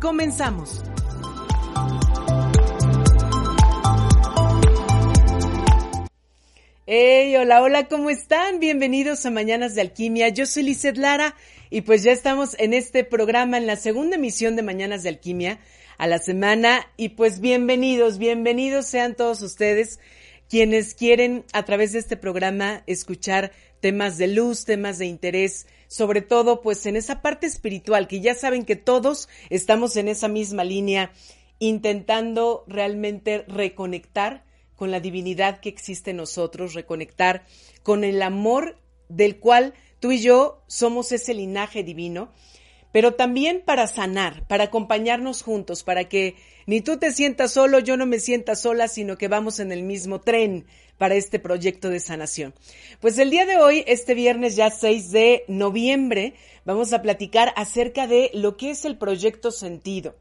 Comenzamos. Hey, hola, hola, ¿cómo están? Bienvenidos a Mañanas de Alquimia. Yo soy Lizeth Lara y pues ya estamos en este programa, en la segunda emisión de Mañanas de Alquimia a la semana. Y pues bienvenidos, bienvenidos sean todos ustedes quienes quieren a través de este programa escuchar temas de luz, temas de interés, sobre todo pues en esa parte espiritual, que ya saben que todos estamos en esa misma línea, intentando realmente reconectar con la divinidad que existe en nosotros, reconectar con el amor del cual tú y yo somos ese linaje divino, pero también para sanar, para acompañarnos juntos, para que ni tú te sientas solo, yo no me sienta sola, sino que vamos en el mismo tren para este proyecto de sanación. Pues el día de hoy, este viernes ya 6 de noviembre, vamos a platicar acerca de lo que es el proyecto sentido.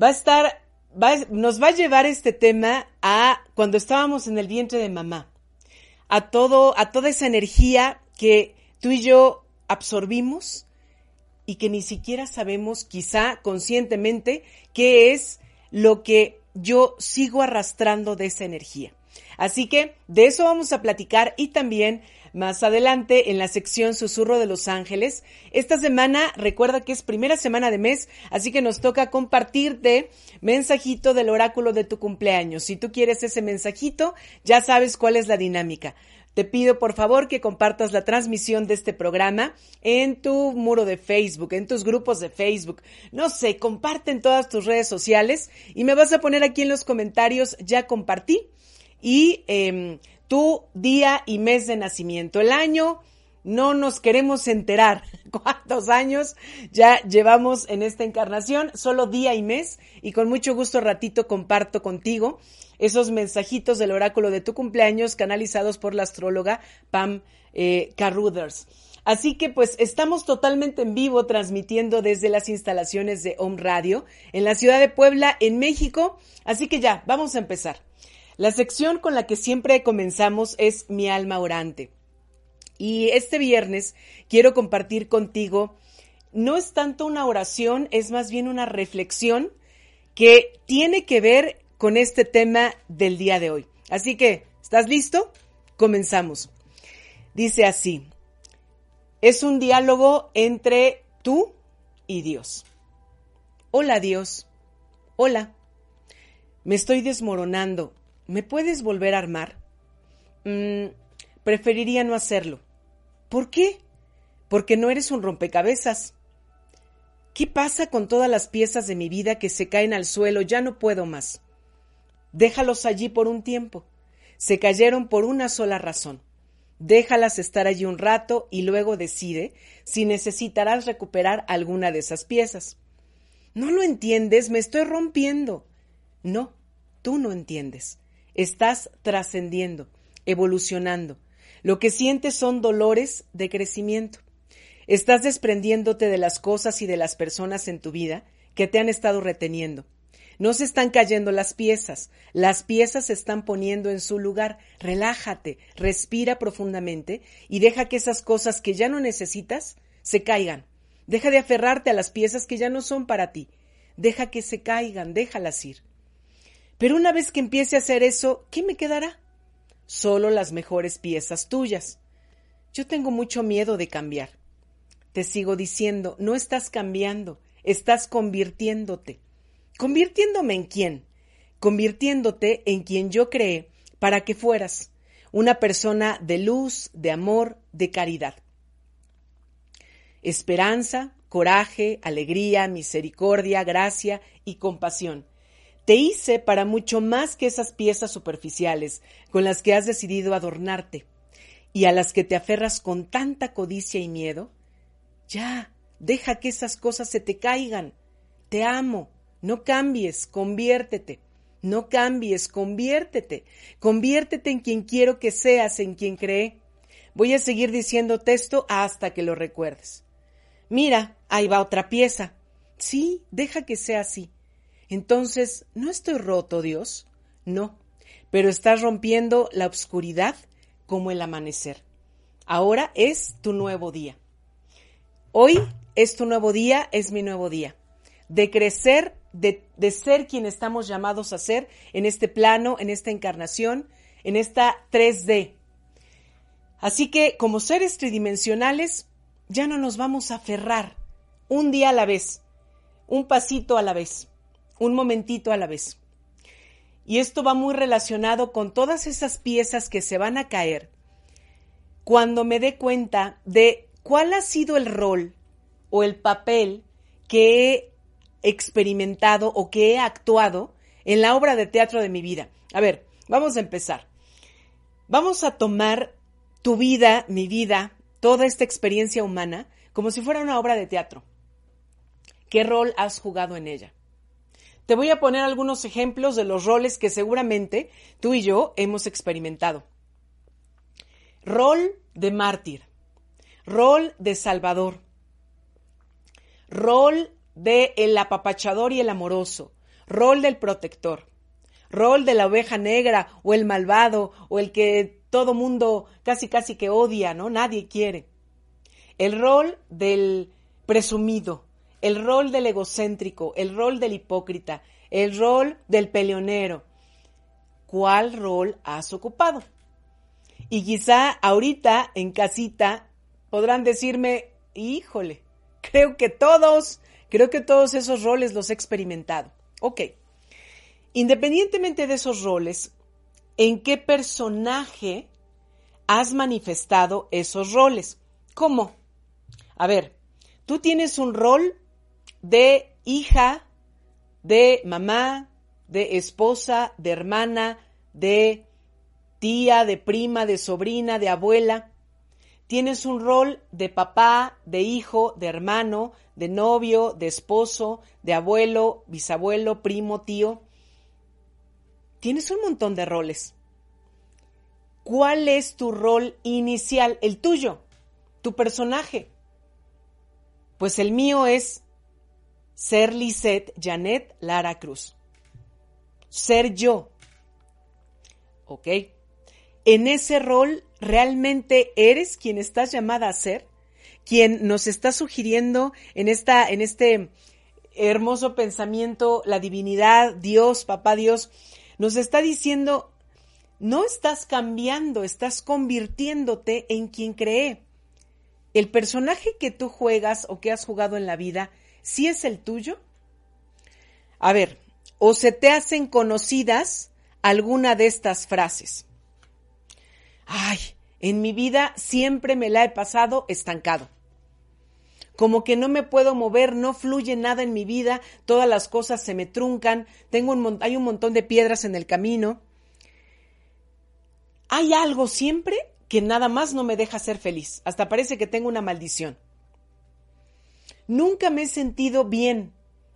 Va a estar nos va a llevar este tema a cuando estábamos en el vientre de mamá, a todo, a toda esa energía que tú y yo absorbimos y que ni siquiera sabemos, quizá conscientemente, qué es lo que yo sigo arrastrando de esa energía. Así que de eso vamos a platicar y también más adelante en la sección Susurro de los Ángeles. Esta semana recuerda que es primera semana de mes, así que nos toca compartirte mensajito del oráculo de tu cumpleaños. Si tú quieres ese mensajito, ya sabes cuál es la dinámica. Te pido por favor que compartas la transmisión de este programa en tu muro de Facebook, en tus grupos de Facebook. No sé, comparte en todas tus redes sociales y me vas a poner aquí en los comentarios, ya compartí. Y eh, tu día y mes de nacimiento. El año, no nos queremos enterar cuántos años ya llevamos en esta encarnación, solo día y mes, y con mucho gusto ratito comparto contigo esos mensajitos del oráculo de tu cumpleaños canalizados por la astróloga Pam eh, Carruthers. Así que pues estamos totalmente en vivo transmitiendo desde las instalaciones de Home Radio en la ciudad de Puebla, en México. Así que ya, vamos a empezar. La sección con la que siempre comenzamos es Mi alma orante. Y este viernes quiero compartir contigo, no es tanto una oración, es más bien una reflexión que tiene que ver con este tema del día de hoy. Así que, ¿estás listo? Comenzamos. Dice así, es un diálogo entre tú y Dios. Hola Dios, hola, me estoy desmoronando, ¿Me puedes volver a armar? Mm, preferiría no hacerlo. ¿Por qué? Porque no eres un rompecabezas. ¿Qué pasa con todas las piezas de mi vida que se caen al suelo? Ya no puedo más. Déjalos allí por un tiempo. Se cayeron por una sola razón. Déjalas estar allí un rato y luego decide si necesitarás recuperar alguna de esas piezas. No lo entiendes, me estoy rompiendo. No, tú no entiendes. Estás trascendiendo, evolucionando. Lo que sientes son dolores de crecimiento. Estás desprendiéndote de las cosas y de las personas en tu vida que te han estado reteniendo. No se están cayendo las piezas, las piezas se están poniendo en su lugar. Relájate, respira profundamente y deja que esas cosas que ya no necesitas se caigan. Deja de aferrarte a las piezas que ya no son para ti. Deja que se caigan, déjalas ir. Pero una vez que empiece a hacer eso, ¿qué me quedará? Solo las mejores piezas tuyas. Yo tengo mucho miedo de cambiar. Te sigo diciendo, no estás cambiando, estás convirtiéndote. ¿Convirtiéndome en quién? Convirtiéndote en quien yo creé para que fueras una persona de luz, de amor, de caridad. Esperanza, coraje, alegría, misericordia, gracia y compasión te hice para mucho más que esas piezas superficiales con las que has decidido adornarte y a las que te aferras con tanta codicia y miedo. Ya, deja que esas cosas se te caigan. Te amo, No cambies, conviértete. No cambies, conviértete. Conviértete en quien quiero que seas, en quien cree. Voy a seguir diciendo texto hasta que lo recuerdes. Mira, ahí va otra pieza. Sí, deja que sea así. Entonces, ¿no estoy roto, Dios? No, pero estás rompiendo la oscuridad como el amanecer. Ahora es tu nuevo día. Hoy es tu nuevo día, es mi nuevo día. De crecer, de, ser quien estamos llamados a ser en este plano, en esta encarnación, en esta 3D. Así que como seres tridimensionales, ya no nos vamos a aferrar un día a la vez, un pasito a la vez, un momentito a la vez. Y esto va muy relacionado con todas esas piezas que se van a caer cuando me dé cuenta de cuál ha sido el rol o el papel que he experimentado o que he actuado en la obra de teatro de mi vida. A ver, vamos a empezar. Vamos a tomar tu vida, mi vida, toda esta experiencia humana, como si fuera una obra de teatro. ¿Qué rol has jugado en ella? Te voy a poner algunos ejemplos de los roles que seguramente tú y yo hemos experimentado. Rol de mártir, rol de salvador, rol de el apapachador y el amoroso, rol del protector, rol de la oveja negra o el malvado o el que todo mundo casi casi que odia, ¿no? Nadie quiere. El rol del presumido, el rol del egocéntrico, el rol del hipócrita, el rol del peleonero. ¿Cuál rol has ocupado? Y quizá ahorita en casita podrán decirme, híjole, creo que todos, creo que todos esos roles los he experimentado. Ok. Independientemente de esos roles, ¿en qué personaje has manifestado esos roles? ¿Cómo? A ver, tú tienes un rol de hija, de mamá, de esposa, de hermana, de tía, de prima, de sobrina, de abuela. Tienes un rol de papá, de hijo, de hermano, de novio, de esposo, de abuelo, bisabuelo, primo, tío. Tienes un montón de roles. ¿Cuál es tu rol inicial, el tuyo, tu personaje? Pues el mío es ser Lisette Janet Lara Cruz. Ser yo. ¿Ok? En ese rol, ¿realmente eres quien estás llamada a ser? Quien nos está sugiriendo en, esta, en este hermoso pensamiento, la divinidad, Dios, papá Dios, nos está diciendo, no estás cambiando, estás convirtiéndote en quien cree. El personaje que tú juegas o que has jugado en la vida ¿sí es el tuyo? A ver, o se te hacen conocidas alguna de estas frases. Ay, en mi vida siempre me la he pasado estancado. Como que no me puedo mover, no fluye nada en mi vida, todas las cosas se me truncan, tengo un, hay un montón de piedras en el camino. Hay algo siempre que nada más no me deja ser feliz, hasta parece que tengo una maldición. Nunca me he sentido bien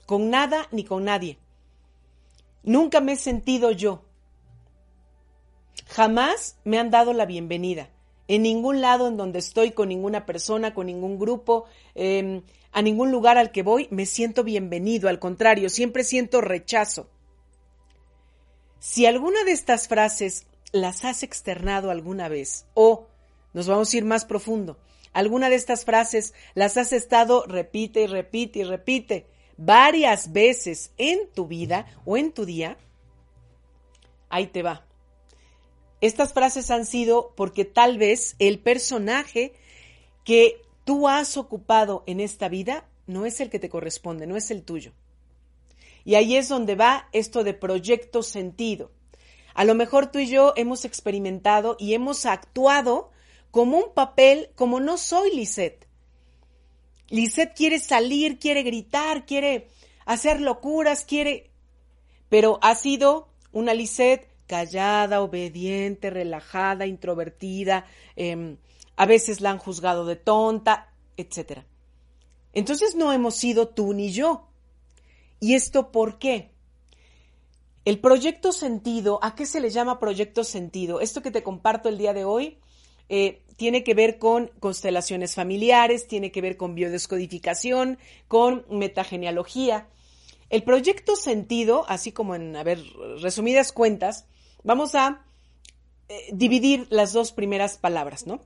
con nada ni con nadie. Nunca me he sentido yo. Jamás me han dado la bienvenida. En ningún lado en donde estoy, con ninguna persona, con ningún grupo, em, a ningún lugar al que voy, me siento bienvenido. Al contrario, siempre siento rechazo. Si alguna de estas frases las has externado alguna vez, o nos vamos a ir más profundo, alguna de estas frases las has estado repite y repite y repite varias veces en tu vida o en tu día, ahí te va. Estas frases han sido porque tal vez el personaje que tú has ocupado en esta vida no es el que te corresponde, no es el tuyo. Y ahí es donde va esto de proyecto sentido. A lo mejor tú y yo hemos experimentado y hemos actuado como un papel, como no soy Lisette. Lisette quiere salir, quiere gritar, quiere hacer locuras, quiere... Pero ha sido una Lisette callada, obediente, relajada, introvertida, em, a veces la han juzgado de tonta, etc. Entonces no hemos sido tú ni yo. ¿Y esto por qué? El proyecto sentido, ¿a qué se le llama proyecto sentido? Esto que te comparto el día de hoy eh, tiene que ver con constelaciones familiares, tiene que ver con biodescodificación, con metagenealogía. El proyecto sentido, así como en, a ver, resumidas cuentas, vamos a eh, dividir las dos primeras palabras, ¿no?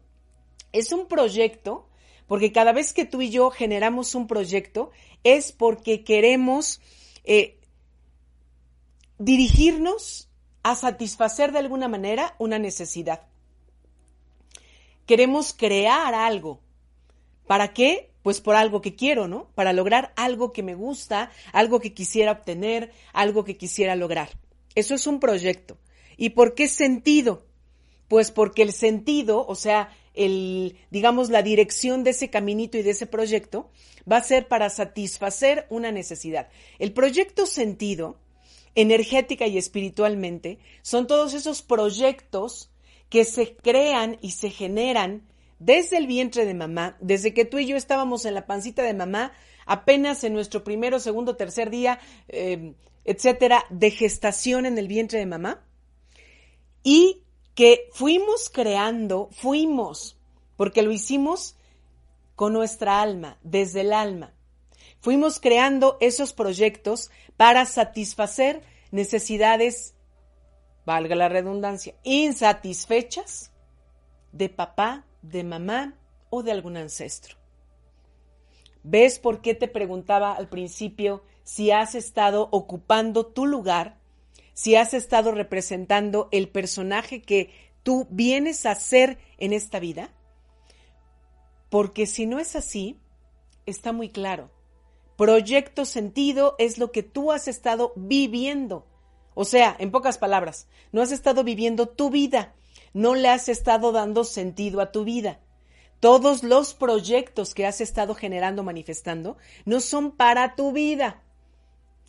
Es un proyecto, porque cada vez que tú y yo generamos un proyecto, es porque queremos eh, dirigirnos a satisfacer de alguna manera una necesidad. Queremos crear algo. ¿Para qué? Pues por algo que quiero, ¿no? Para lograr algo que me gusta, algo que quisiera obtener, algo que quisiera lograr. Eso es un proyecto. ¿Y por qué sentido? Pues porque el sentido, o sea, el, digamos, la dirección de ese caminito y de ese proyecto va a ser para satisfacer una necesidad. El proyecto sentido energética y espiritualmente, son todos esos proyectos que se crean y se generan desde el vientre de mamá, desde que tú y yo estábamos en la pancita de mamá, apenas en nuestro primero, segundo, tercer día, eh, etcétera, de gestación en el vientre de mamá, y que fuimos creando, fuimos, porque lo hicimos con nuestra alma, desde el alma. Fuimos creando esos proyectos para satisfacer necesidades, valga la redundancia, insatisfechas de papá, de mamá o de algún ancestro. ¿Ves por qué te preguntaba al principio si has estado ocupando tu lugar, si has estado representando el personaje que tú vienes a ser en esta vida? Porque si no es así, está muy claro. Proyecto sentido es lo que tú has estado viviendo. O sea, en pocas palabras, no has estado viviendo tu vida, no le has estado dando sentido a tu vida. Todos los proyectos que has estado generando, manifestando, no son para tu vida,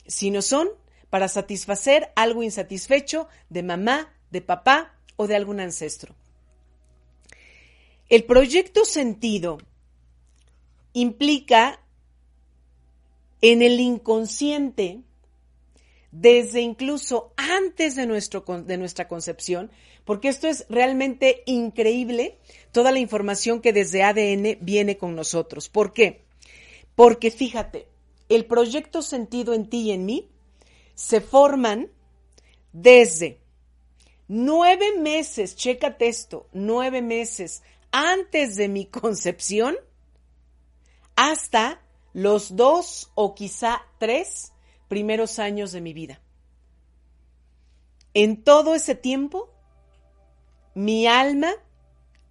sino son para satisfacer algo insatisfecho de mamá, de papá o de algún ancestro. El proyecto sentido implica en el inconsciente, desde incluso antes de, nuestro, de nuestra concepción, porque esto es realmente increíble, toda la información que desde ADN viene con nosotros. ¿Por qué? Porque fíjate, el proyecto sentido en ti y en mí se forman desde nueve meses, chécate esto, nueve meses antes de mi concepción hasta los dos o quizá tres primeros años de mi vida. En todo ese tiempo, mi alma,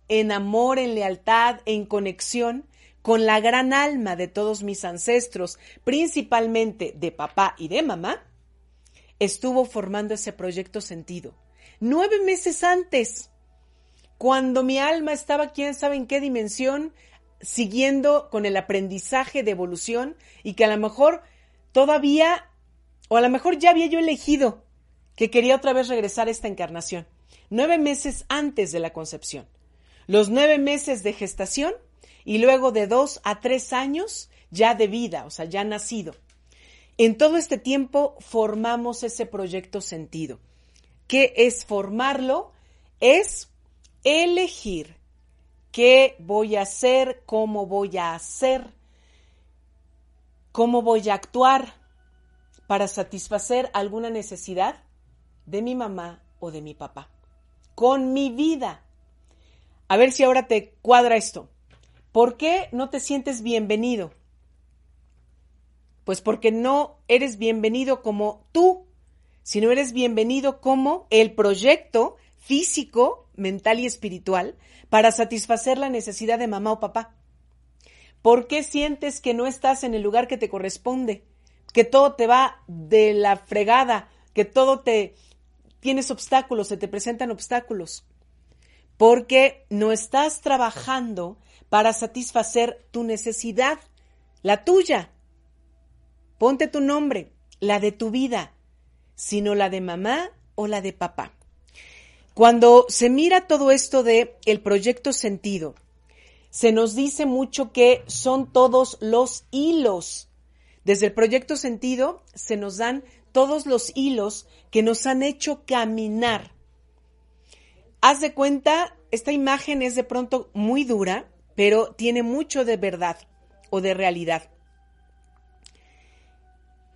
en amor, en lealtad, en conexión con la gran alma de todos mis ancestros, principalmente de papá y de mamá, estuvo formando ese proyecto sentido. Nueve meses antes, cuando mi alma estaba quién sabe en qué dimensión, siguiendo con el aprendizaje de evolución y que a lo mejor todavía, o a lo mejor ya había yo elegido que quería otra vez regresar a esta encarnación, nueve meses antes de la concepción, los nueve meses de gestación y luego de dos a tres años ya de vida, o sea, ya nacido. En todo este tiempo formamos ese proyecto sentido. ¿Qué es formarlo? Es elegir qué voy a hacer, cómo voy a hacer, cómo voy a actuar para satisfacer alguna necesidad de mi mamá o de mi papá. Con mi vida. A ver si ahora te cuadra esto. ¿Por qué no te sientes bienvenido? Pues porque no eres bienvenido como tú, sino eres bienvenido como el proyecto físico, mental y espiritual para satisfacer la necesidad de mamá o papá? ¿Por qué sientes que no estás en el lugar que te corresponde? Que todo te va de la fregada, que todo te tienes obstáculos, se te presentan obstáculos. Porque no estás trabajando para satisfacer tu necesidad, la tuya. Ponte tu nombre, la de tu vida, sino la de mamá o la de papá. Cuando se mira todo esto de el proyecto sentido, se nos dice mucho que son todos los hilos Desde el proyecto sentido se nos dan todos los hilos que nos han hecho caminar. Haz de cuenta, esta imagen es de pronto muy dura, pero tiene mucho de verdad o de realidad.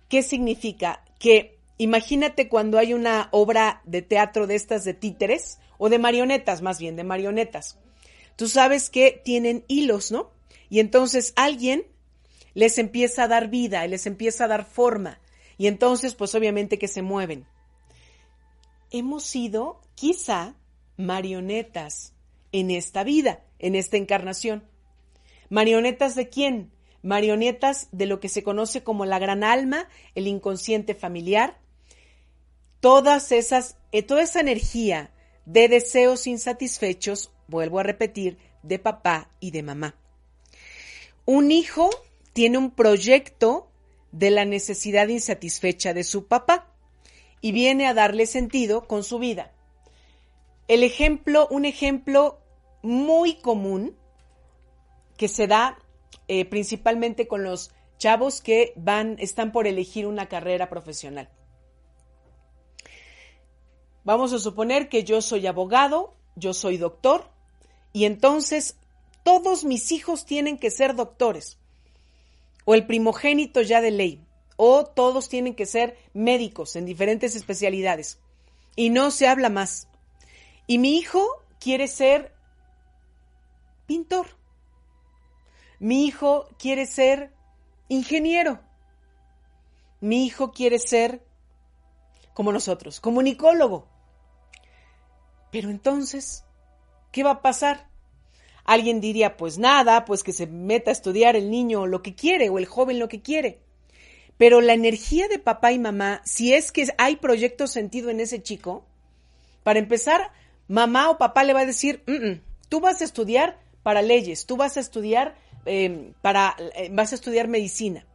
¿Qué significa? Que imagínate cuando hay una obra de teatro de estas de títeres, o de marionetas más bien, de marionetas. Tú sabes que tienen hilos, ¿no? Y entonces alguien les empieza a dar vida, les empieza a dar forma. Y entonces, pues obviamente que se mueven. Hemos sido, quizá, marionetas en esta vida, en esta encarnación. ¿Marionetas de quién? Marionetas de lo que se conoce como la gran alma, el inconsciente familiar. Todas esas, eh, toda esa energía de deseos insatisfechos, vuelvo a repetir, de papá y de mamá. Un hijo tiene un proyecto de la necesidad insatisfecha de su papá y viene a darle sentido con su vida. El ejemplo, un ejemplo muy común que se da eh, principalmente con los chavos que van, están por elegir una carrera profesional. Vamos a suponer que yo soy abogado, yo soy doctor, y entonces todos mis hijos tienen que ser doctores o el primogénito ya de ley, o todos tienen que ser médicos en diferentes especialidades. Y no se habla más. Y mi hijo quiere ser pintor. Mi hijo quiere ser ingeniero. Mi hijo quiere ser, como nosotros, comunicólogo. Pero entonces, ¿qué va a pasar? Alguien diría, pues nada, pues que se meta a estudiar el niño lo que quiere o el joven lo que quiere. Pero la energía de papá y mamá, si es que hay proyecto sentido en ese chico, para empezar, mamá o papá le va a decir, tú vas a estudiar para leyes, tú vas a estudiar em, para, eh, vas a estudiar medicina.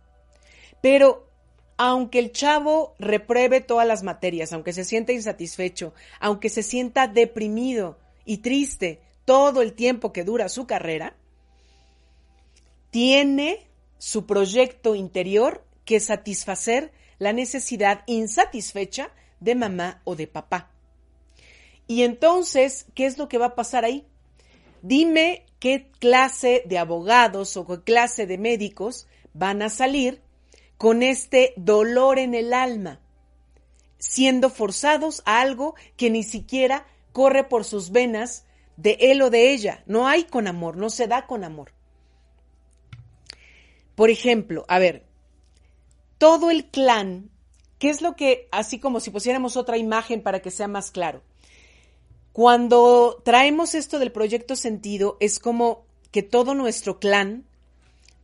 Pero aunque el chavo repruebe todas las materias, aunque se sienta insatisfecho, aunque se sienta deprimido y triste, todo el tiempo que dura su carrera, tiene su proyecto interior que satisfacer la necesidad insatisfecha de mamá o de papá. Y entonces, ¿qué es lo que va a pasar ahí? Dime qué clase de abogados o qué clase de médicos van a salir con este dolor en el alma, siendo forzados a algo que ni siquiera corre por sus venas de él o de ella. No hay con amor, no se da con amor. Por ejemplo, a ver, todo el clan, ¿qué es lo que, así como si pusiéramos otra imagen para que sea más claro? Cuando traemos esto del proyecto sentido, es como que todo nuestro clan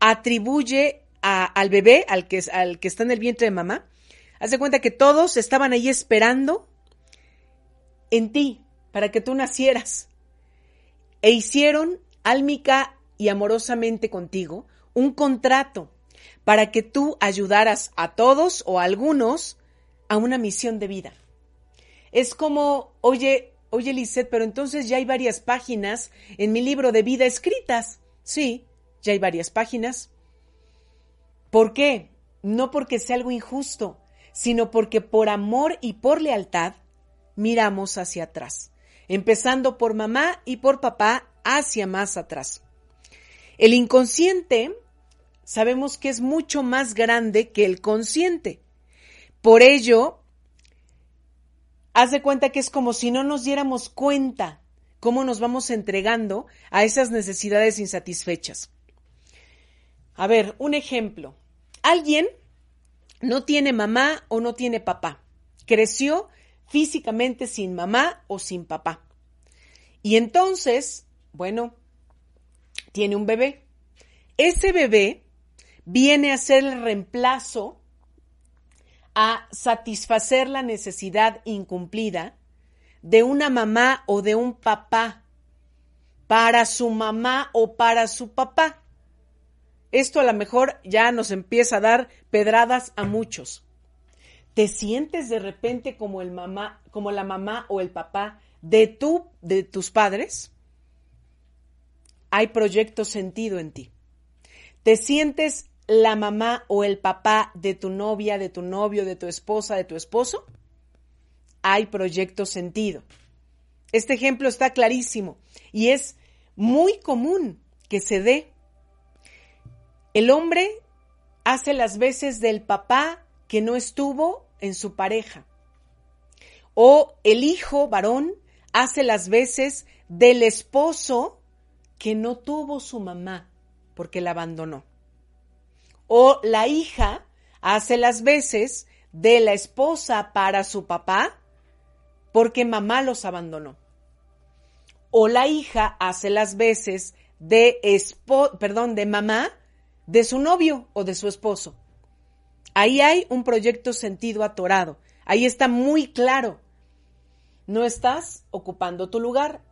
atribuye al bebé, al que, al que está en el vientre de mamá, hace cuenta que todos estaban ahí esperando en ti para que tú nacieras e hicieron álmica y amorosamente contigo un contrato para que tú ayudaras a todos o a algunos a una misión de vida. Es como, oye, oye Lisette, pero entonces ya hay varias páginas en mi libro de vida escritas. Sí, ya hay varias páginas. ¿Por qué? No porque sea algo injusto, sino porque por amor y por lealtad miramos hacia atrás empezando por mamá y por papá hacia más atrás. El inconsciente sabemos que es mucho más grande que el consciente. Por ello, haz de cuenta que es como si no nos diéramos cuenta cómo nos vamos entregando a esas necesidades insatisfechas. A ver, un ejemplo. Alguien no tiene mamá o no tiene papá. Creció físicamente sin mamá o sin papá. Y entonces, bueno, tiene un bebé. Ese bebé viene a ser el reemplazo a satisfacer la necesidad incumplida de una mamá o de un papá para su mamá o para su papá. Esto a lo mejor ya nos empieza a dar pedradas a muchos te sientes de repente como el mamá, como la mamá o el papá de tu, de tus padres, hay proyecto sentido en ti. Te sientes la mamá o el papá de tu novia, de tu novio, de tu esposa, de tu esposo, hay proyecto sentido. Este ejemplo está clarísimo y es muy común que se dé. El hombre hace las veces del papá que no estuvo en su pareja. O el hijo varón hace las veces del esposo que no tuvo su mamá porque la abandonó. O la hija hace las veces de la esposa para su papá porque mamá los abandonó. O la hija hace las veces de perdón, de mamá de su novio o de su esposo. Ahí hay un proyecto sentido atorado. Ahí está muy claro. No estás ocupando tu lugar.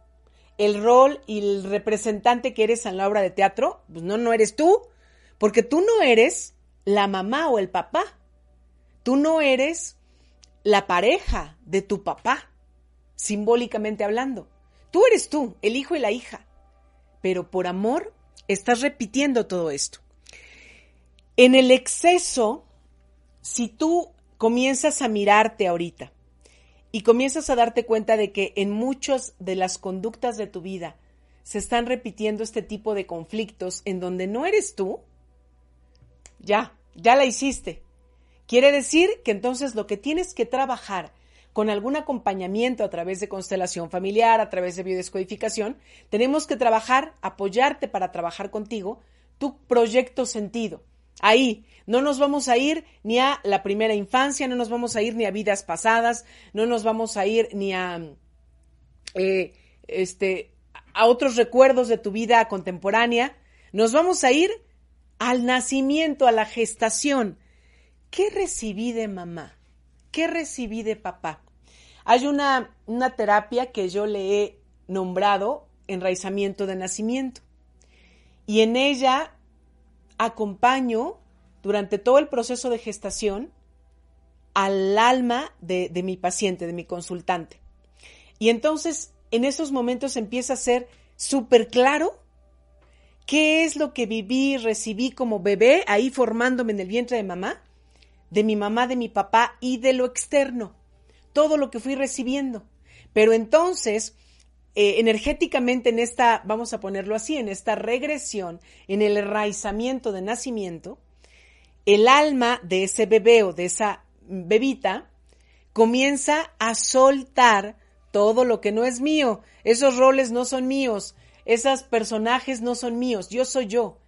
El rol y el representante que eres en la obra de teatro, pues no, no eres tú, porque tú no eres la mamá o el papá. Tú no eres la pareja de tu papá, simbólicamente hablando. Tú eres tú, el hijo y la hija. Pero por amor estás repitiendo todo esto. En el exceso, si tú comienzas a mirarte ahorita y comienzas a darte cuenta de que en muchas de las conductas de tu vida se están repitiendo este tipo de conflictos en donde no eres tú, ya, ya la hiciste. Quiere decir que entonces lo que tienes que trabajar con algún acompañamiento a través de constelación familiar, a través de biodescodificación, tenemos que trabajar, apoyarte para trabajar contigo tu proyecto sentido. Ahí, no nos vamos a ir ni a la primera infancia, no nos vamos a ir ni a vidas pasadas, no nos vamos a ir ni a, eh, este, a otros recuerdos de tu vida contemporánea. Nos vamos a ir al nacimiento, a la gestación. ¿Qué recibí de mamá? ¿Qué recibí de papá? Hay una, una terapia que yo le he nombrado enraizamiento de nacimiento. Y en ella acompaño durante todo el proceso de gestación al alma de, mi paciente, de mi consultante. Y entonces en esos momentos empieza a ser súper claro qué es lo que viví, recibí como bebé, ahí formándome en el vientre de mamá, de mi mamá, de mi papá y de lo externo, todo lo que fui recibiendo. Pero entonces eh, energéticamente en esta, vamos a ponerlo así, en esta regresión, en el enraizamiento de nacimiento, el alma de ese bebé o de esa bebita comienza a soltar todo lo que no es mío. Esos roles no son míos, esos personajes no son míos, yo soy yo.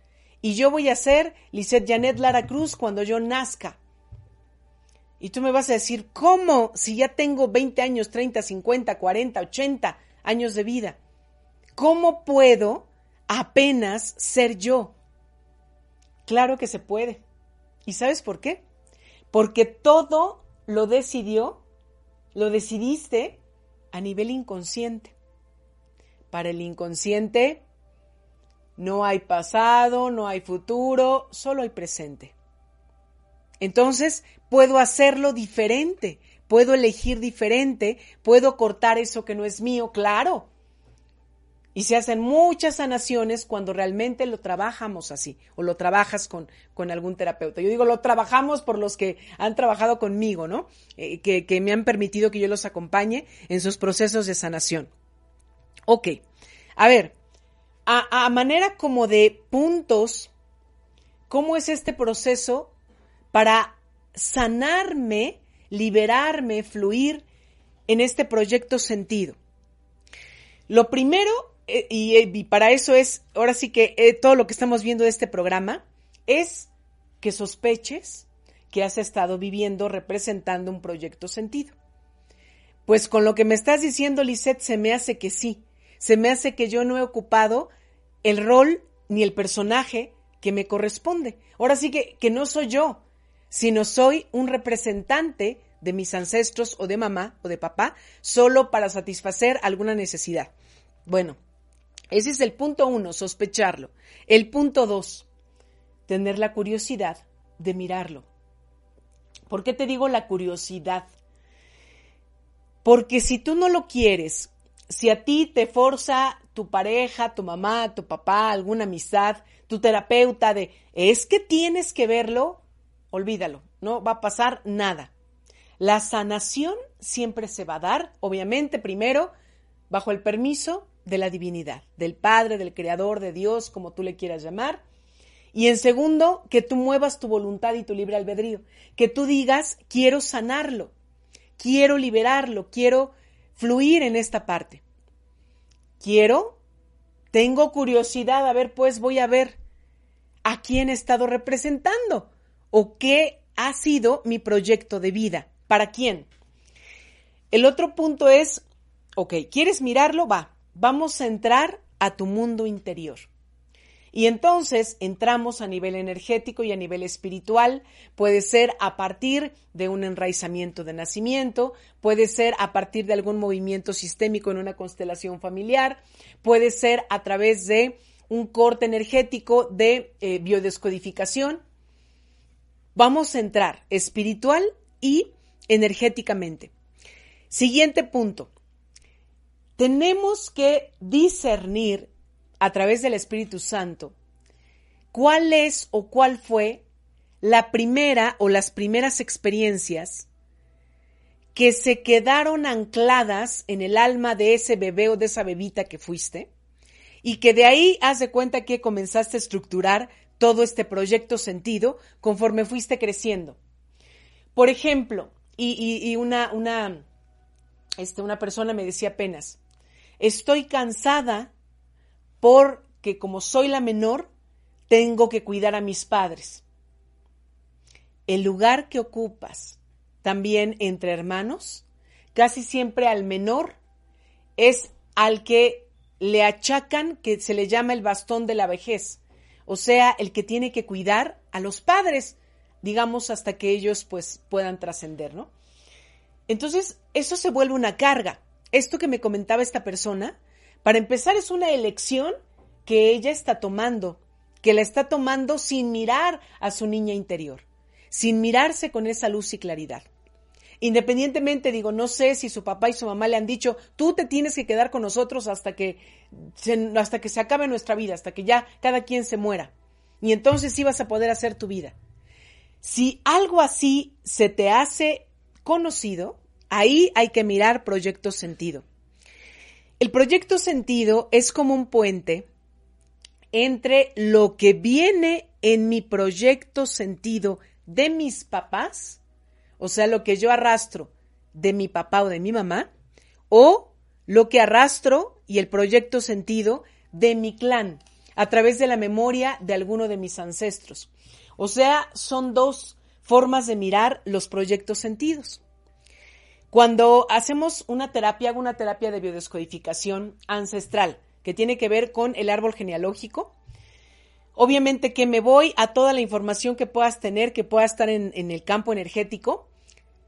Y yo voy a ser Lisette Janet Lara Cruz cuando yo nazca. Y tú me vas a decir, ¿cómo? Si ya tengo 20 años, 30, 50, 40, 80, años de vida. ¿Cómo puedo apenas ser yo? Claro que se puede. ¿Y sabes por qué? Porque todo lo decidió, lo decidiste a nivel inconsciente. Para el inconsciente no hay pasado, no hay futuro, solo hay presente. Entonces puedo hacerlo diferente, puedo elegir diferente, puedo cortar eso que no es mío, claro. Y se hacen muchas sanaciones cuando realmente lo trabajamos así, o lo trabajas con, con algún terapeuta. Yo digo, lo trabajamos por los que han trabajado conmigo, ¿no? Eh, que, que me han permitido que yo los acompañe en sus procesos de sanación. Ok, a ver, a, a manera como de puntos, ¿cómo es este proceso para sanarme liberarme, fluir en este proyecto sentido. Lo primero, eh, eh, y, para eso es, ahora sí que eh, todo lo que estamos viendo de este programa, es que sospeches que has estado viviendo representando un proyecto sentido. Pues con lo que me estás diciendo, Lisette, se me hace que sí. Se me hace que yo no he ocupado el rol ni el personaje que me corresponde. Ahora sí que, que no soy yo, sino soy un representante de mis ancestros o de mamá o de papá solo para satisfacer alguna necesidad. Bueno, ese es el punto uno, sospecharlo. El punto dos, tener la curiosidad de mirarlo. ¿Por qué te digo la curiosidad? Porque si tú no lo quieres, si a ti te forza tu pareja, tu mamá, tu papá, alguna amistad, tu terapeuta de, es que tienes que verlo, olvídalo, no va a pasar nada. La sanación siempre se va a dar, obviamente, primero, bajo el permiso de la divinidad, del Padre, del Creador, de Dios, como tú le quieras llamar. Y en segundo, que tú muevas tu voluntad y tu libre albedrío, que tú digas, quiero sanarlo, quiero liberarlo, quiero fluir en esta parte. Quiero, tengo curiosidad, a ver, pues voy a ver a quién he estado representando o qué ha sido mi proyecto de vida, para quién. El otro punto es, ok, ¿quieres mirarlo? Va, vamos a entrar a tu mundo interior. Y entonces entramos a nivel energético y a nivel espiritual. Puede ser a partir de un enraizamiento de nacimiento, puede ser a partir de algún movimiento sistémico en una constelación familiar, puede ser a través de un corte energético de eh, biodescodificación. Vamos a entrar espiritual y energéticamente. Siguiente punto. Tenemos que discernir a través del Espíritu Santo, cuál es o cuál fue la primera o las primeras experiencias que se quedaron ancladas en el alma de ese bebé o de esa bebita que fuiste y que de ahí haz de cuenta que comenzaste a estructurar todo este proyecto sentido conforme fuiste creciendo. Por ejemplo, y, una, una, este, una persona me decía apenas, estoy cansada porque como soy la menor, tengo que cuidar a mis padres. El lugar que ocupas también entre hermanos, casi siempre al menor, es al que le achacan que se le llama el bastón de la vejez, o sea, el que tiene que cuidar a los padres, digamos, hasta que ellos pues puedan trascender, ¿no? Entonces, eso se vuelve una carga. Esto que me comentaba esta persona, para empezar, es una elección que ella está tomando, que la está tomando sin mirar a su niña interior, sin mirarse con esa luz y claridad. Independientemente, digo, no sé si su papá y su mamá le han dicho, tú te tienes que quedar con nosotros hasta que se, hasta que se acabe nuestra vida, hasta que ya cada quien se muera. Y entonces sí vas a poder hacer tu vida. Si algo así se te hace conocido, ahí hay que mirar proyecto sentido. El proyecto sentido es como un puente entre lo que viene en mi proyecto sentido de mis papás, o sea, lo que yo arrastro de mi papá o de mi mamá, o lo que arrastro y el proyecto sentido de mi clan a través de la memoria de alguno de mis ancestros. O sea, son dos formas de mirar los proyectos sentidos. Cuando hacemos una terapia, hago una terapia de biodescodificación ancestral, que tiene que ver con el árbol genealógico. Obviamente que me voy a toda la información que puedas tener, que pueda estar en, en el campo energético,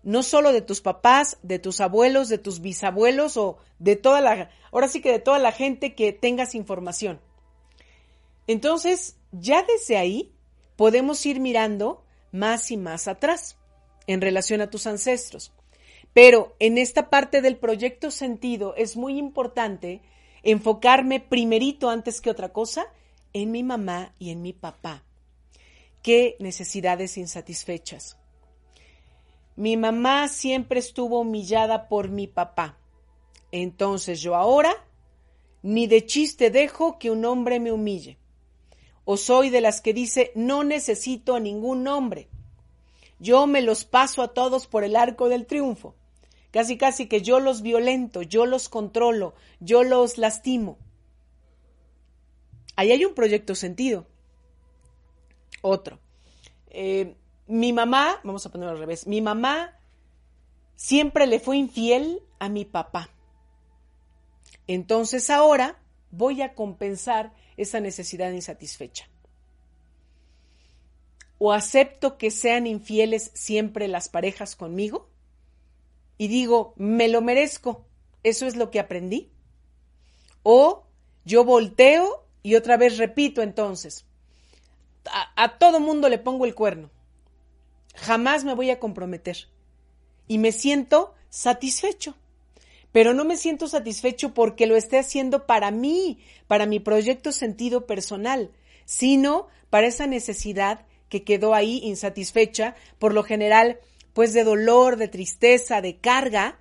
no solo de tus papás, de tus abuelos, de tus bisabuelos o de toda la, ahora sí que de toda la gente que tengas información. Entonces, ya desde ahí podemos ir mirando más y más atrás en relación a tus ancestros. Pero en esta parte del proyecto sentido es muy importante enfocarme primerito antes que otra cosa en mi mamá y en mi papá. ¿Qué necesidades insatisfechas? Mi mamá siempre estuvo humillada por mi papá. Entonces yo ahora ni de chiste dejo que un hombre me humille. O soy de las que dice no necesito a ningún hombre. Yo me los paso a todos por el arco del triunfo. Casi, casi que yo los violento, yo los controlo, yo los lastimo. Ahí hay un proyecto sentido. Otro. Eh, mi mamá, vamos a ponerlo al revés, mi mamá siempre le fue infiel a mi papá. Entonces ahora voy a compensar esa necesidad insatisfecha. O acepto que sean infieles siempre las parejas conmigo y digo, me lo merezco, eso es lo que aprendí. O yo volteo y otra vez repito entonces, a, todo mundo le pongo el cuerno, jamás me voy a comprometer y me siento satisfecho. pero no me siento satisfecho porque lo esté haciendo para mí, para mi proyecto sentido personal, sino para esa necesidad que quedó ahí insatisfecha, por lo general, pues de dolor, de tristeza, de carga,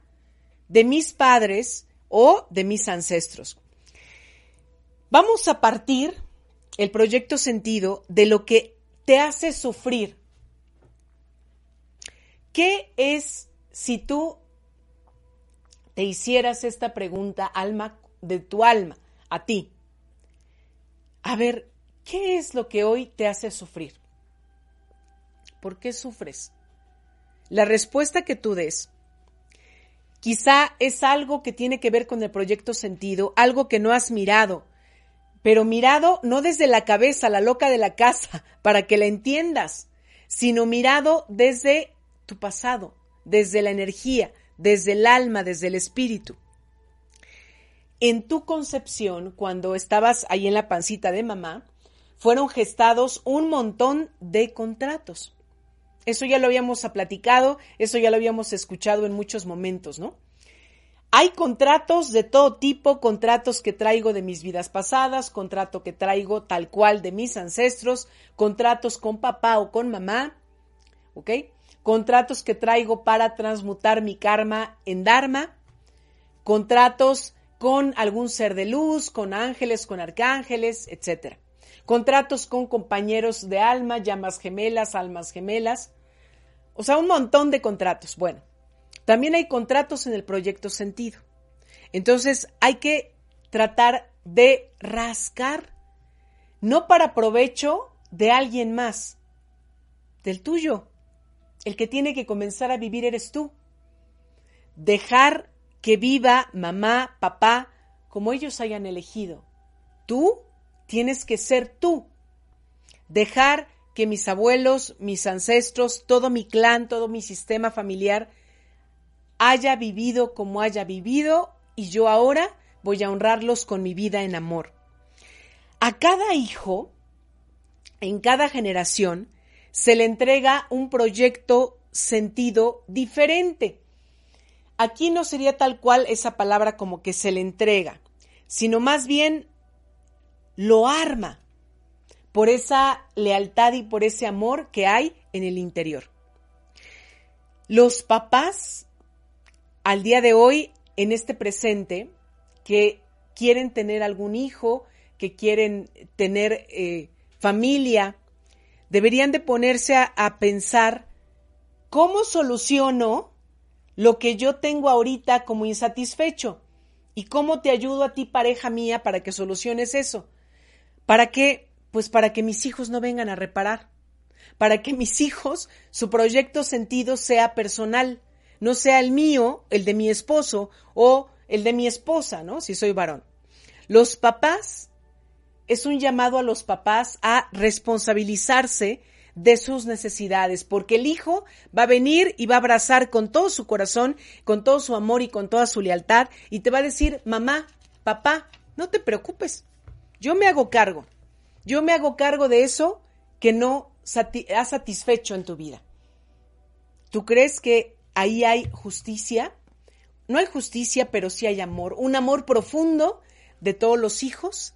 de mis padres o de mis ancestros. Vamos a partir el proyecto sentido de lo que te hace sufrir. ¿Qué es si tú te hicieras esta pregunta, alma de tu alma, a ti? A ver, ¿qué es lo que hoy te hace sufrir? ¿Por qué sufres? La respuesta que tú des quizá es algo que tiene que ver con el proyecto sentido, algo que no has mirado, pero mirado no desde la cabeza, la loca de la casa, para que la entiendas, sino mirado desde tu pasado, desde la energía, desde el alma, desde el espíritu. En tu concepción, cuando estabas ahí en la pancita de mamá, fueron gestados un montón de contratos. Eso ya lo habíamos platicado, eso ya lo habíamos escuchado en muchos momentos, ¿no? Hay contratos de todo tipo, contratos que traigo de mis vidas pasadas, contrato que traigo tal cual de mis ancestros, contratos con papá o con mamá, ¿ok? Contratos que traigo para transmutar mi karma en Dharma, contratos con algún ser de luz, con ángeles, con arcángeles, etc. Contratos con compañeros de alma, llamas gemelas, almas gemelas, o sea, un montón de contratos. Bueno, también hay contratos en el proyecto sentido. Entonces hay que tratar de rascar, no para provecho de alguien más, del tuyo. El que tiene que comenzar a vivir eres tú. Dejar que viva mamá, papá, como ellos hayan elegido. Tú tienes que ser tú. Dejar que mis abuelos, mis ancestros, todo mi clan, todo mi sistema familiar haya vivido como haya vivido y yo ahora voy a honrarlos con mi vida en amor. A cada hijo, en cada generación, se le entrega un proyecto sentido diferente. Aquí no sería tal cual esa palabra como que se le entrega, sino más bien lo arma por esa lealtad y por ese amor que hay en el interior. Los papás al día de hoy, en este presente, que quieren tener algún hijo, que quieren tener eh, familia, deberían de ponerse a, pensar cómo soluciono lo que yo tengo ahorita como insatisfecho y cómo te ayudo a ti, pareja mía, para que soluciones eso. ¿Para qué? Pues para que mis hijos no vengan a reparar, para que mis hijos, su proyecto sentido sea personal, no sea el mío, el de mi esposo o el de mi esposa, ¿no? Si soy varón. Los papás, es un llamado a los papás a responsabilizarse de sus necesidades, porque el hijo va a venir y va a abrazar con todo su corazón, con todo su amor y con toda su lealtad y te va a decir, mamá, papá, no te preocupes, yo me hago cargo, yo me hago cargo de eso que no ha satisfecho en tu vida. ¿Tú crees que ahí hay justicia. No hay justicia, pero sí hay amor. Un amor profundo de todos los hijos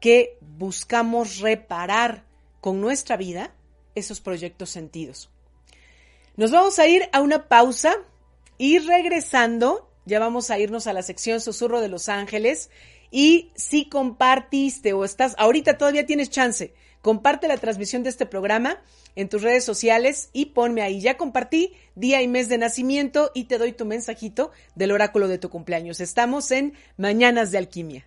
que buscamos reparar con nuestra vida esos proyectos sentidos. Nos vamos a ir a una pausa y regresando, ya vamos a irnos a la sección Susurro de los Ángeles. Y si compartiste o estás, ahorita todavía tienes chance, comparte la transmisión de este programa en tus redes sociales y ponme ahí. Ya compartí día y mes de nacimiento y te doy tu mensajito del oráculo de tu cumpleaños. Estamos en Mañanas de Alquimia.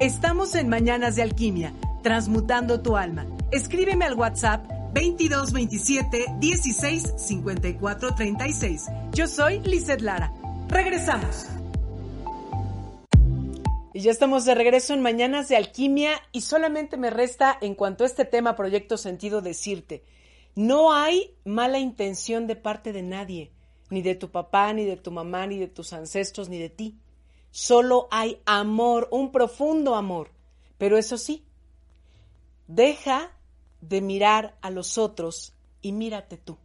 Estamos en Mañanas de Alquimia, transmutando tu alma. Escríbeme al WhatsApp 2227 16 54 36. Yo soy Lizeth Lara. Regresamos. Y ya estamos de regreso en Mañanas de Alquimia y solamente me resta en cuanto a este tema Proyecto Sentido decirte, no hay mala intención de parte de nadie, ni de tu papá, ni de tu mamá, ni de tus ancestros, ni de ti. Solo hay amor, un profundo amor. Pero eso sí, deja de mirar a los otros y mírate tú.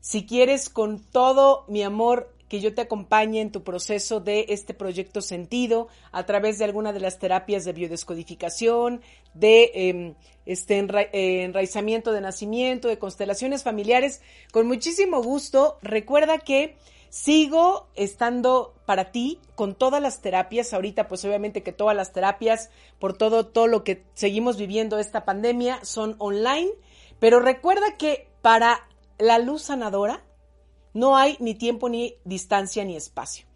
Si quieres con todo mi amor que yo te acompañe en tu proceso de este proyecto sentido a través de alguna de las terapias de biodescodificación, de em, este enraizamiento de nacimiento, de constelaciones familiares, con muchísimo gusto. Recuerda que Sigo estando para ti con todas las terapias. Ahorita, pues obviamente que todas las terapias, por todo, todo lo que seguimos viviendo esta pandemia, son online. Pero recuerda que para la luz sanadora no hay ni tiempo, ni distancia, ni espacio.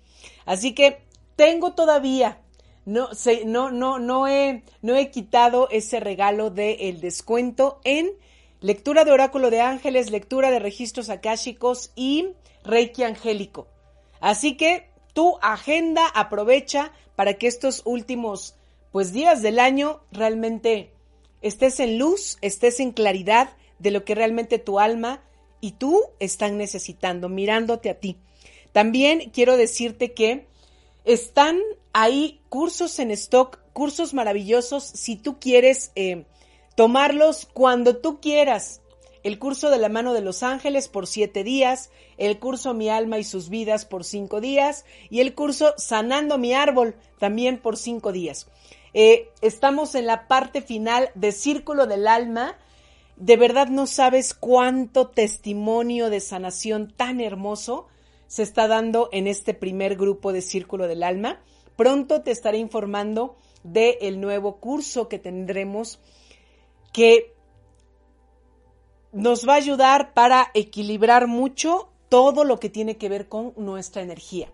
Así que tengo todavía, no, no, no, no he, no he quitado ese regalo del descuento en lectura de oráculo de ángeles, lectura de registros akáshicos y Reiki Angélico. Así que tu agenda aprovecha para que estos últimos pues días del año realmente estés en luz, estés en claridad de lo que realmente tu alma y tú están necesitando, mirándote a ti. También quiero decirte que están ahí cursos en stock, cursos maravillosos, si tú quieres eh, tomarlos cuando tú quieras el curso de la mano de los ángeles por siete días, el curso Mi alma y sus vidas por cinco días y el curso Sanando mi árbol también por cinco días. Eh, estamos en la parte final de Círculo del Alma. De verdad no sabes cuánto testimonio de sanación tan hermoso se está dando en este primer grupo de Círculo del Alma. Pronto te estaré informando del nuevo curso que tendremos que nos va a ayudar para equilibrar mucho todo lo que tiene que ver con nuestra energía.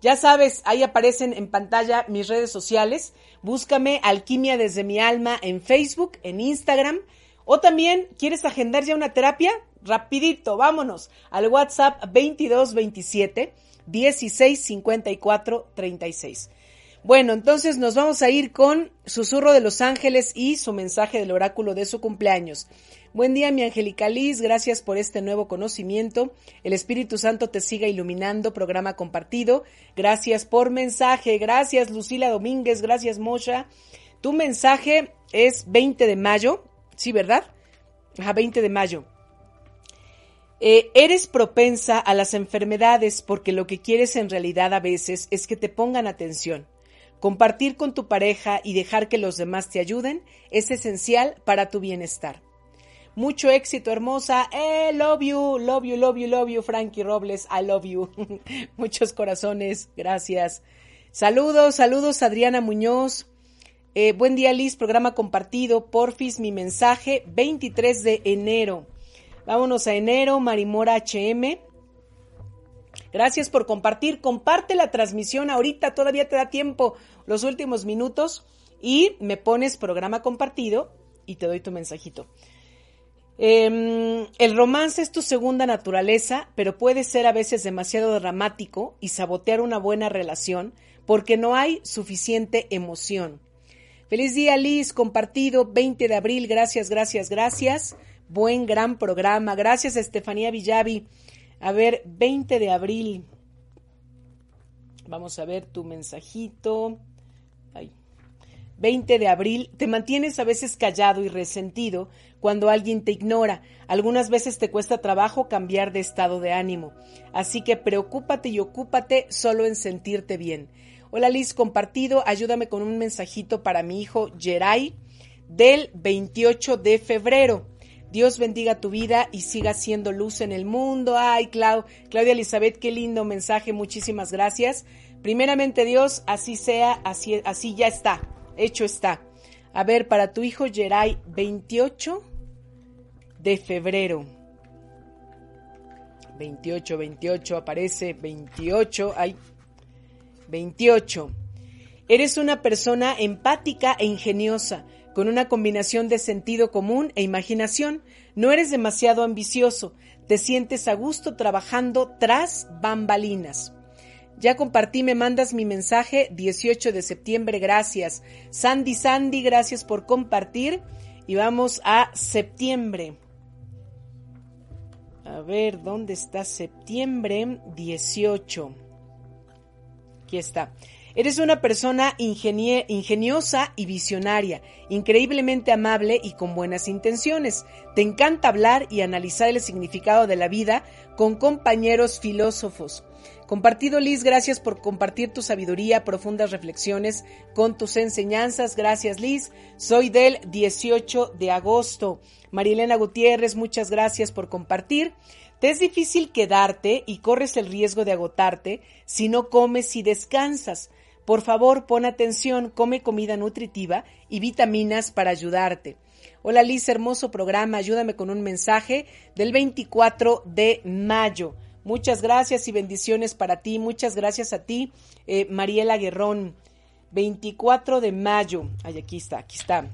Ya sabes, ahí aparecen en pantalla mis redes sociales. Búscame Alquimia desde mi alma en Facebook, en Instagram. O también, ¿quieres agendar ya una terapia? Rapidito, vámonos al WhatsApp 2227 1654 36. Bueno, entonces nos vamos a ir con Susurro de los Ángeles y su mensaje del oráculo de su cumpleaños. Buen día, mi Angélica Liz. Gracias por este nuevo conocimiento. El Espíritu Santo te siga iluminando. Programa compartido. Gracias por mensaje. Gracias, Lucila Domínguez. Gracias, Mosha. Tu mensaje es 20 de mayo. Sí, ¿verdad? Ajá, 20 de mayo. Eh, eres propensa a las enfermedades porque lo que quieres en realidad a veces es que te pongan atención. Compartir con tu pareja y dejar que los demás te ayuden es esencial para tu bienestar. Mucho éxito, hermosa. Eh, love you, love you, love you, love you, Frankie Robles. I love you. Muchos corazones. Gracias. Saludos, saludos, Adriana Muñoz. Eh, buen día, Liz. Programa compartido. Porfis, mi mensaje. 23 de enero. Vámonos a enero. Marimora HM. Gracias por compartir. Comparte la transmisión ahorita. Todavía te da tiempo. Los últimos minutos. Y me pones programa compartido y te doy tu mensajito. Em, el romance es tu segunda naturaleza, pero puede ser a veces demasiado dramático y sabotear una buena relación porque no hay suficiente emoción. Feliz día, Liz, compartido 20 de abril. Gracias, gracias, gracias. Buen, gran programa. Gracias, Estefanía Villavi. A ver, 20 de abril. Vamos a ver tu mensajito. 20 de abril, te mantienes a veces callado y resentido cuando alguien te ignora. Algunas veces te cuesta trabajo cambiar de estado de ánimo. Así que preocúpate y ocúpate solo en sentirte bien. Hola Liz, compartido, ayúdame con un mensajito para mi hijo Jerai del 28 de febrero. Dios bendiga tu vida y siga siendo luz en el mundo. Ay, Clau, Claudia Elizabeth, qué lindo mensaje, muchísimas gracias. Primeramente Dios, así sea, así, así ya está hecho está. A ver, para tu hijo Geray, 28 de febrero. 28, 28, aparece 28, hay 28. Eres una persona empática e ingeniosa, con una combinación de sentido común e imaginación. No eres demasiado ambicioso, te sientes a gusto trabajando tras bambalinas. Ya compartí, me mandas mi mensaje 18 de septiembre, gracias. Sandy Sandy, gracias por compartir. Y vamos a septiembre. A ver, ¿dónde está septiembre 18? Aquí está. Eres una persona ingeniosa y visionaria, increíblemente amable y con buenas intenciones. Te encanta hablar y analizar el significado de la vida con compañeros filósofos. Compartido Liz, gracias por compartir tu sabiduría, profundas reflexiones con tus enseñanzas. Gracias Liz. Soy del 18 de agosto. Marilena Gutiérrez, muchas gracias por compartir. Te es difícil quedarte y corres el riesgo de agotarte si no comes y descansas. Por favor, pon atención, come comida nutritiva y vitaminas para ayudarte. Hola Liz, hermoso programa, ayúdame con un mensaje del 24 de mayo. Muchas gracias y bendiciones para ti. Muchas gracias a ti, eh, Mariela Guerrón. 24 de mayo. Ay, aquí está, aquí está.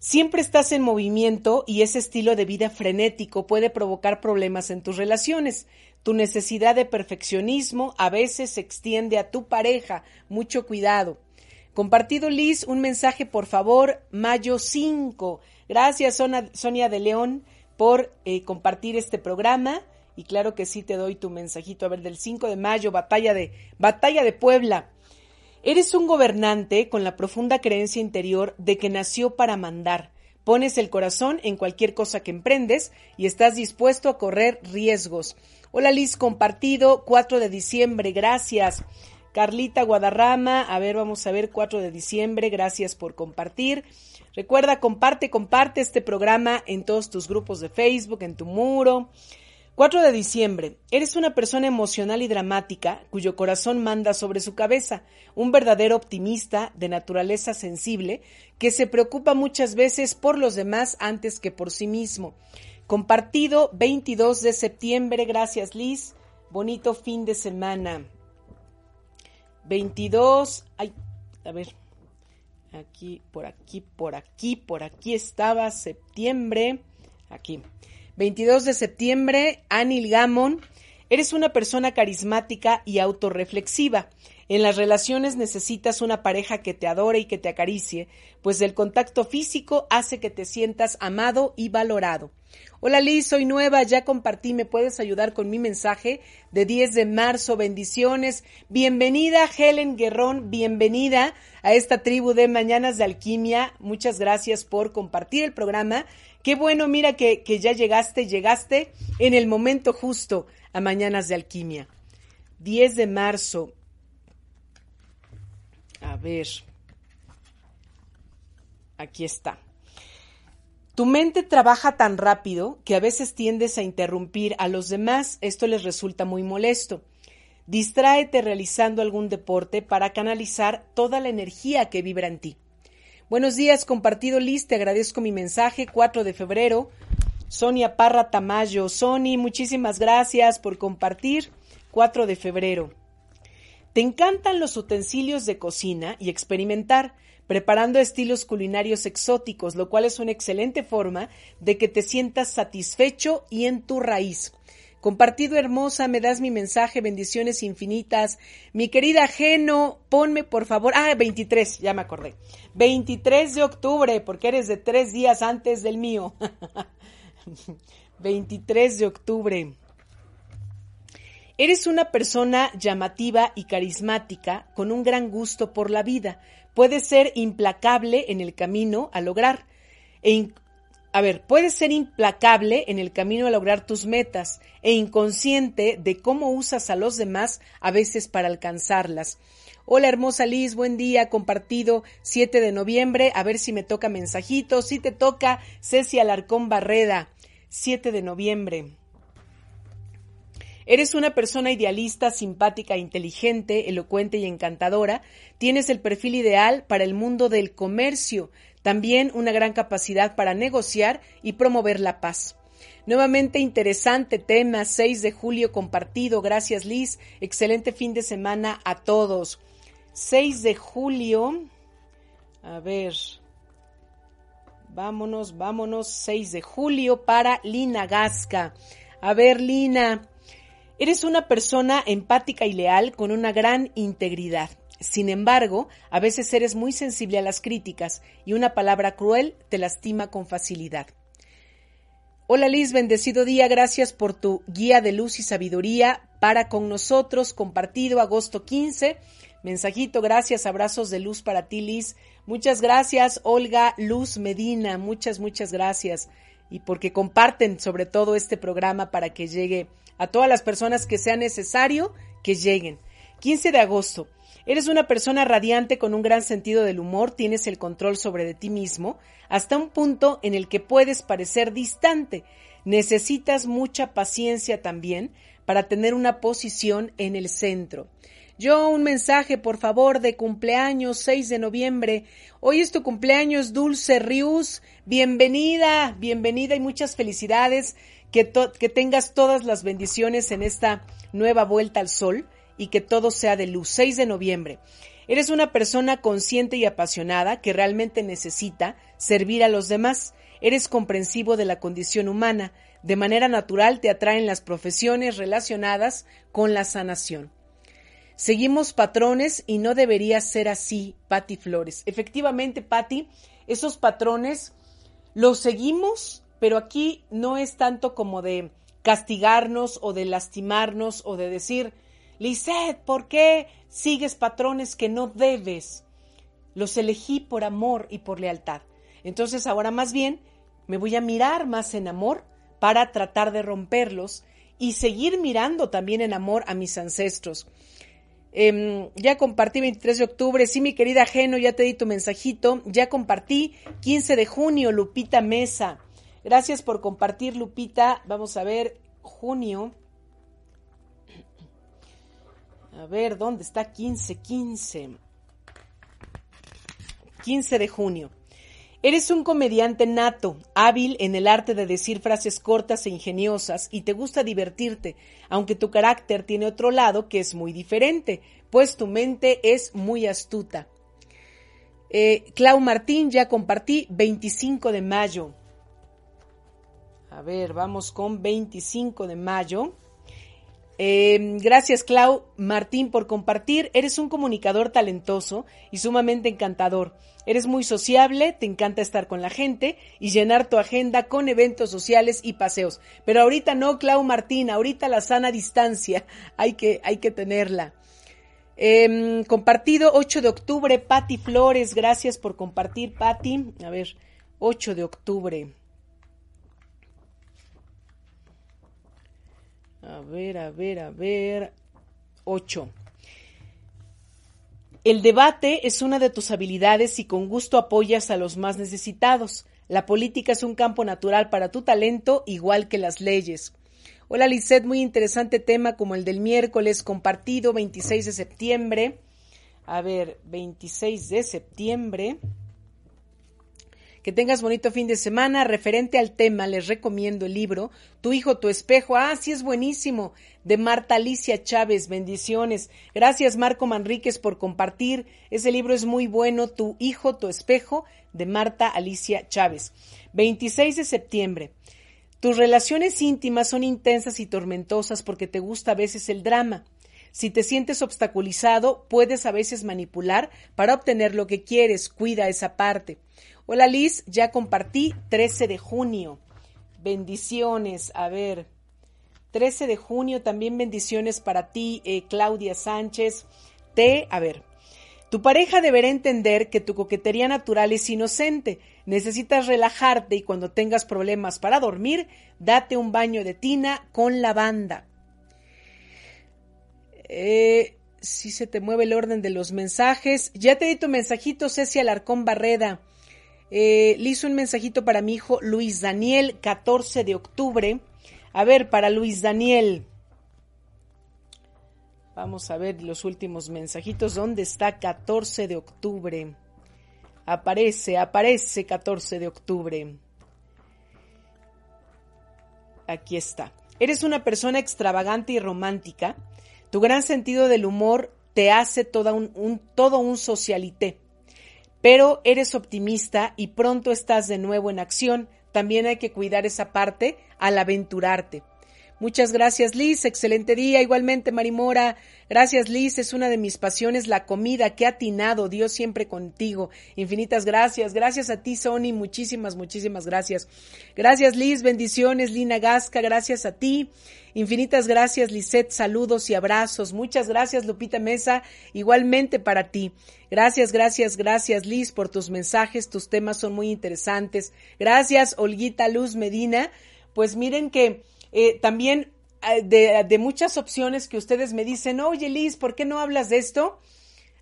Siempre estás en movimiento y ese estilo de vida frenético puede provocar problemas en tus relaciones. Tu necesidad de perfeccionismo a veces se extiende a tu pareja. Mucho cuidado. Compartido Liz, un mensaje por favor, mayo 5. Gracias Sonia de León por eh, compartir este programa. Y claro que sí te doy tu mensajito. A ver, del 5 de mayo, batalla de, batalla de Puebla. Eres un gobernante con la profunda creencia interior de que nació para mandar. Pones el corazón en cualquier cosa que emprendes y estás dispuesto a correr riesgos. Hola Liz, compartido, 4 de diciembre, gracias. Carlita Guadarrama, a ver, vamos a ver, 4 de diciembre, gracias por compartir. Recuerda, comparte, comparte este programa en todos tus grupos de Facebook, en tu muro. 4 de diciembre. Eres una persona emocional y dramática cuyo corazón manda sobre su cabeza, un verdadero optimista de naturaleza sensible que se preocupa muchas veces por los demás antes que por sí mismo. Compartido 22 de septiembre, gracias Liz. Bonito fin de semana. 22, ay, a ver, aquí, por aquí, por aquí, por aquí estaba septiembre, aquí. 22 de septiembre, Anil Gamon. Eres una persona carismática y autorreflexiva. En las relaciones necesitas una pareja que te adore y que te acaricie, pues el contacto físico hace que te sientas amado y valorado. Hola Liz, soy nueva, ya compartí, me puedes ayudar con mi mensaje de 10 de marzo, bendiciones. Bienvenida Helen Guerrón, bienvenida a esta tribu de Mañanas de Alquimia. Muchas gracias por compartir el programa Qué bueno, mira que, ya llegaste, llegaste en el momento justo a Mañanas de Alquimia. 10 de marzo. A ver. Aquí está. Tu mente trabaja tan rápido que a veces tiendes a interrumpir a los demás. Esto les resulta muy molesto. Distráete realizando algún deporte para canalizar toda la energía que vibra en ti. Buenos días, compartido Liz, te agradezco mi mensaje, 4 de febrero. Sonia Parra Tamayo. Sony, muchísimas gracias por compartir, 4 de febrero. Te encantan los utensilios de cocina y experimentar, preparando estilos culinarios exóticos, lo cual es una excelente forma de que te sientas satisfecho y en tu raíz. Compartido hermosa, me das mi mensaje, bendiciones infinitas. Mi querida Geno, ponme por favor. Ah, 23, ya me acordé. 23 de octubre, porque eres de tres días antes del mío. 23 de octubre. Eres una persona llamativa y carismática, con un gran gusto por la vida. Puedes ser implacable en el camino a lograr e a ver, puedes ser implacable en el camino a lograr tus metas e inconsciente de cómo usas a los demás a veces para alcanzarlas. Hola hermosa Liz, buen día, compartido 7 de noviembre, a ver si me toca mensajito, si te toca Ceci Alarcón Barreda, 7 de noviembre. Eres una persona idealista, simpática, inteligente, elocuente y encantadora. Tienes el perfil ideal para el mundo del comercio, también una gran capacidad para negociar y promover la paz. Nuevamente interesante tema, 6 de julio compartido. Gracias Liz. Excelente fin de semana a todos. 6 de julio. A ver. Vámonos, vámonos. 6 de julio para Lina Gasca. A ver, Lina. Eres una persona empática y leal con una gran integridad. Sin embargo, a veces eres muy sensible a las críticas y una palabra cruel te lastima con facilidad. Hola Liz, bendecido día, gracias por tu guía de luz y sabiduría para con nosotros, compartido agosto 15. Mensajito, gracias, abrazos de luz para ti Liz. Muchas gracias Olga Luz Medina, muchas, muchas gracias. Y porque comparten sobre todo este programa para que llegue a todas las personas que sea necesario que lleguen. 15 de agosto. Eres una persona radiante con un gran sentido del humor, tienes el control sobre de ti mismo, hasta un punto en el que puedes parecer distante. Necesitas mucha paciencia también para tener una posición en el centro. Yo un mensaje, por favor, de cumpleaños 6 de noviembre. Hoy es tu cumpleaños, Dulce Rius. Bienvenida, bienvenida y muchas felicidades. Que, tengas todas las bendiciones en esta nueva vuelta al sol y que todo sea de luz. 6 de noviembre. Eres una persona consciente y apasionada que realmente necesita servir a los demás. Eres comprensivo de la condición humana. De manera natural te atraen las profesiones relacionadas con la sanación. Seguimos patrones y no debería ser así, Patti Flores. Efectivamente, Patti, esos patrones los seguimos, pero aquí no es tanto como de castigarnos o de lastimarnos o de decir, Lisette, ¿por qué sigues patrones que no debes? Los elegí por amor y por lealtad. Entonces ahora más bien me voy a mirar más en amor para tratar de romperlos y seguir mirando también en amor a mis ancestros. Em, ya compartí 23 de octubre, sí mi querida Geno, ya te di tu mensajito, ya compartí 15 de junio, Lupita Mesa. Gracias por compartir, Lupita. Vamos a ver, junio. A ver, ¿dónde está 15? 15. 15 de junio. Eres un comediante nato, hábil en el arte de decir frases cortas e ingeniosas y te gusta divertirte, aunque tu carácter tiene otro lado que es muy diferente, pues tu mente es muy astuta. Eh, Clau Martín, ya compartí 25 de mayo. A ver, vamos con 25 de mayo. Em, gracias, Clau Martín, por compartir. Eres un comunicador talentoso y sumamente encantador. Eres muy sociable, te encanta estar con la gente y llenar tu agenda con eventos sociales y paseos. Pero ahorita no, Clau Martín, ahorita la sana distancia hay que, hay que tenerla. Em, compartido 8 de octubre, Patti Flores, gracias por compartir, Patti. A ver, 8 de octubre. A ver, a ver, a ver. 8. El debate es una de tus habilidades y con gusto apoyas a los más necesitados. La política es un campo natural para tu talento, igual que las leyes. Hola Lisette, muy interesante tema como el del miércoles compartido 26 de septiembre. A ver, 26 de septiembre. Que tengas bonito fin de semana. Referente al tema, les recomiendo el libro Tu hijo, tu espejo. Ah, sí es buenísimo. De Marta Alicia Chávez. Bendiciones. Gracias, Marco Manríquez, por compartir. Ese libro es muy bueno. Tu hijo, tu espejo. De Marta Alicia Chávez. 26 de septiembre. Tus relaciones íntimas son intensas y tormentosas porque te gusta a veces el drama. Si te sientes obstaculizado, puedes a veces manipular para obtener lo que quieres. Cuida esa parte. Hola Liz, ya compartí 13 de junio. Bendiciones, a ver. 13 de junio, también bendiciones para ti, eh, Claudia Sánchez. T, a ver. Tu pareja deberá entender que tu coquetería natural es inocente. Necesitas relajarte y cuando tengas problemas para dormir, date un baño de tina con lavanda. Eh, si se te mueve el orden de los mensajes. Ya te di tu mensajito, Ceci Alarcón Barreda. Eh, le hizo un mensajito para mi hijo Luis Daniel, 14 de octubre. A ver, para Luis Daniel. Vamos a ver los últimos mensajitos. ¿Dónde está 14 de octubre? Aparece, aparece 14 de octubre. Aquí está. Eres una persona extravagante y romántica. Tu gran sentido del humor te hace un, todo un socialité. Pero eres optimista y pronto estás de nuevo en acción. También hay que cuidar esa parte al aventurarte. Muchas gracias, Liz. Excelente día. Igualmente, Marimora. Gracias, Liz. Es una de mis pasiones, la comida. Qué atinado. Dios siempre contigo. Infinitas gracias. Gracias a ti, Sony. Muchísimas, muchísimas gracias. Gracias, Liz. Bendiciones, Lina Gasca. Gracias a ti. Infinitas gracias, Lisette. Saludos y abrazos. Muchas gracias, Lupita Mesa. Igualmente para ti. Gracias, gracias, gracias, Liz, por tus mensajes. Tus temas son muy interesantes. Gracias, Olguita Luz Medina. Pues miren que eh, también eh, de, muchas opciones que ustedes me dicen, oye Liz, ¿por qué no hablas de esto?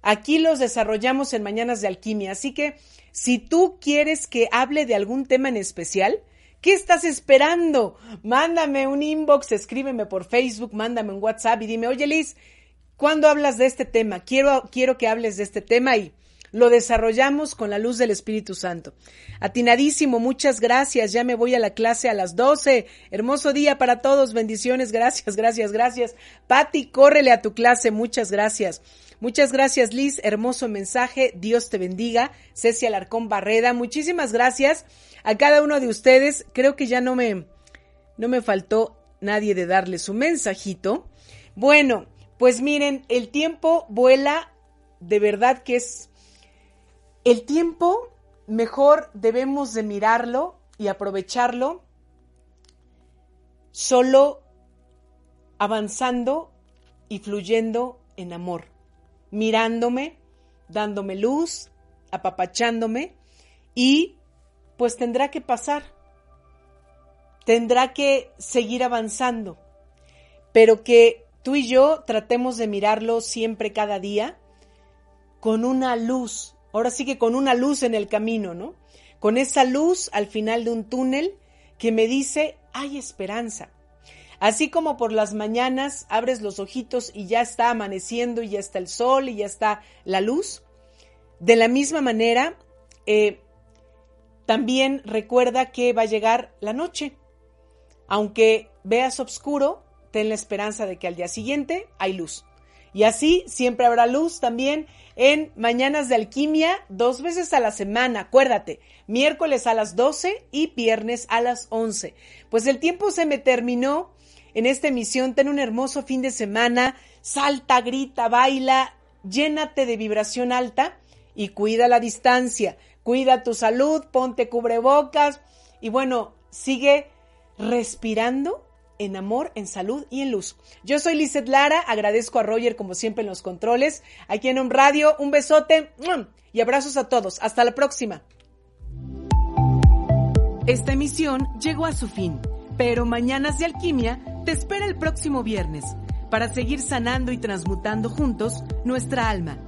Aquí los desarrollamos en Mañanas de Alquimia. Así que si tú quieres que hable de algún tema en especial, ¿qué estás esperando? Mándame un inbox, escríbeme por Facebook, mándame un WhatsApp y dime, oye Liz, ¿cuándo hablas de este tema? Quiero, quiero que hables de este tema y lo desarrollamos con la luz del Espíritu Santo. Atinadísimo, muchas gracias. Ya me voy a la clase a las 12. Hermoso día para todos. Bendiciones. Gracias, gracias, gracias. Patti, córrele a tu clase. Muchas gracias. Muchas gracias, Liz. Hermoso mensaje. Dios te bendiga. Cecia Alarcón Barreda. Muchísimas gracias a cada uno de ustedes. Creo que ya no me, no me faltó nadie de darle su mensajito. Bueno, pues miren, el tiempo vuela. De verdad que es el tiempo mejor debemos de mirarlo y aprovecharlo solo avanzando y fluyendo en amor, mirándome, dándome luz, apapachándome y pues tendrá que pasar, tendrá que seguir avanzando, pero que tú y yo tratemos de mirarlo siempre cada día con una luz ahora sí que con una luz en el camino, ¿no? Con esa luz al final de un túnel que me dice, hay esperanza. Así como por las mañanas abres los ojitos y ya está amaneciendo y ya está el sol y ya está la luz, de la misma manera, eh, también recuerda que va a llegar la noche. Aunque veas oscuro, ten la esperanza de que al día siguiente hay luz. Y así siempre habrá luz también en Mañanas de Alquimia dos veces a la semana, acuérdate, miércoles a las 12 y viernes a las 11. Pues el tiempo se me terminó en esta emisión, ten un hermoso fin de semana, salta, grita, baila, llénate de vibración alta y cuida la distancia, cuida tu salud, ponte cubrebocas y bueno, sigue respirando en amor, en salud y en luz. Yo soy Lizeth Lara, agradezco a Roger como siempre en los controles, aquí en un Radio, un besote y abrazos a todos. Hasta la próxima. Esta emisión llegó a su fin, pero Mañanas de Alquimia te espera el próximo viernes para seguir sanando y transmutando juntos nuestra alma.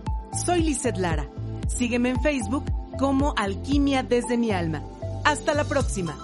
Soy Lizeth Lara. Sígueme en Facebook como Alquimia desde mi alma. Hasta la próxima.